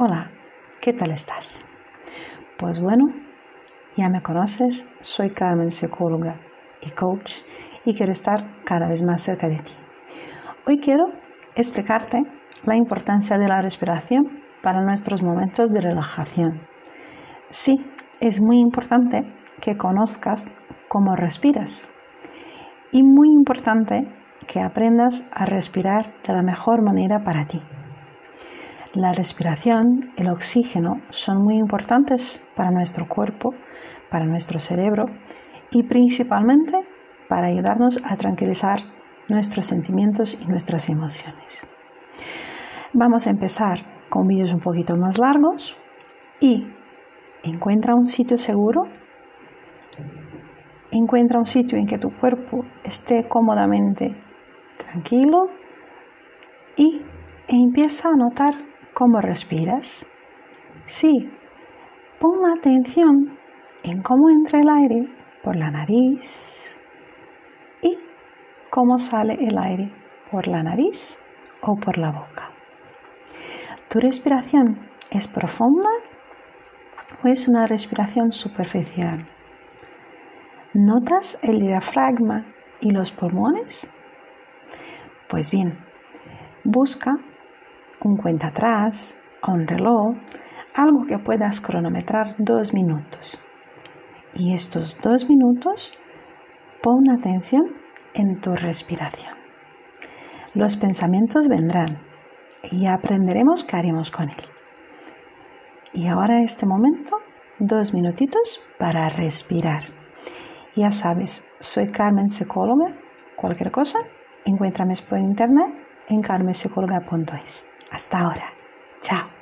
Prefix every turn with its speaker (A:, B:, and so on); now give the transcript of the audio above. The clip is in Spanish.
A: Hola, ¿qué tal estás? Pues bueno, ya me conoces, soy Carmen, psicóloga y coach, y quiero estar cada vez más cerca de ti. Hoy quiero explicarte la importancia de la respiración para nuestros momentos de relajación. Sí, es muy importante que conozcas cómo respiras y muy importante que aprendas a respirar de la mejor manera para ti. La respiración, el oxígeno son muy importantes para nuestro cuerpo, para nuestro cerebro y principalmente para ayudarnos a tranquilizar nuestros sentimientos y nuestras emociones. Vamos a empezar con vídeos un poquito más largos y encuentra un sitio seguro, encuentra un sitio en que tu cuerpo esté cómodamente tranquilo y empieza a notar cómo respiras. Sí, pon atención en cómo entra el aire por la nariz y cómo sale el aire por la nariz o por la boca. ¿Tu respiración es profunda o es una respiración superficial? ¿Notas el diafragma y los pulmones? Pues bien, busca un cuenta atrás un reloj, algo que puedas cronometrar dos minutos. Y estos dos minutos pon atención en tu respiración. Los pensamientos vendrán y aprenderemos qué haremos con él. Y ahora este momento, dos minutitos para respirar. Ya sabes, soy Carmen Psicóloga. Cualquier cosa, encuéntrame por internet en carmenpsicóloga.es. Hasta ahora. Chao.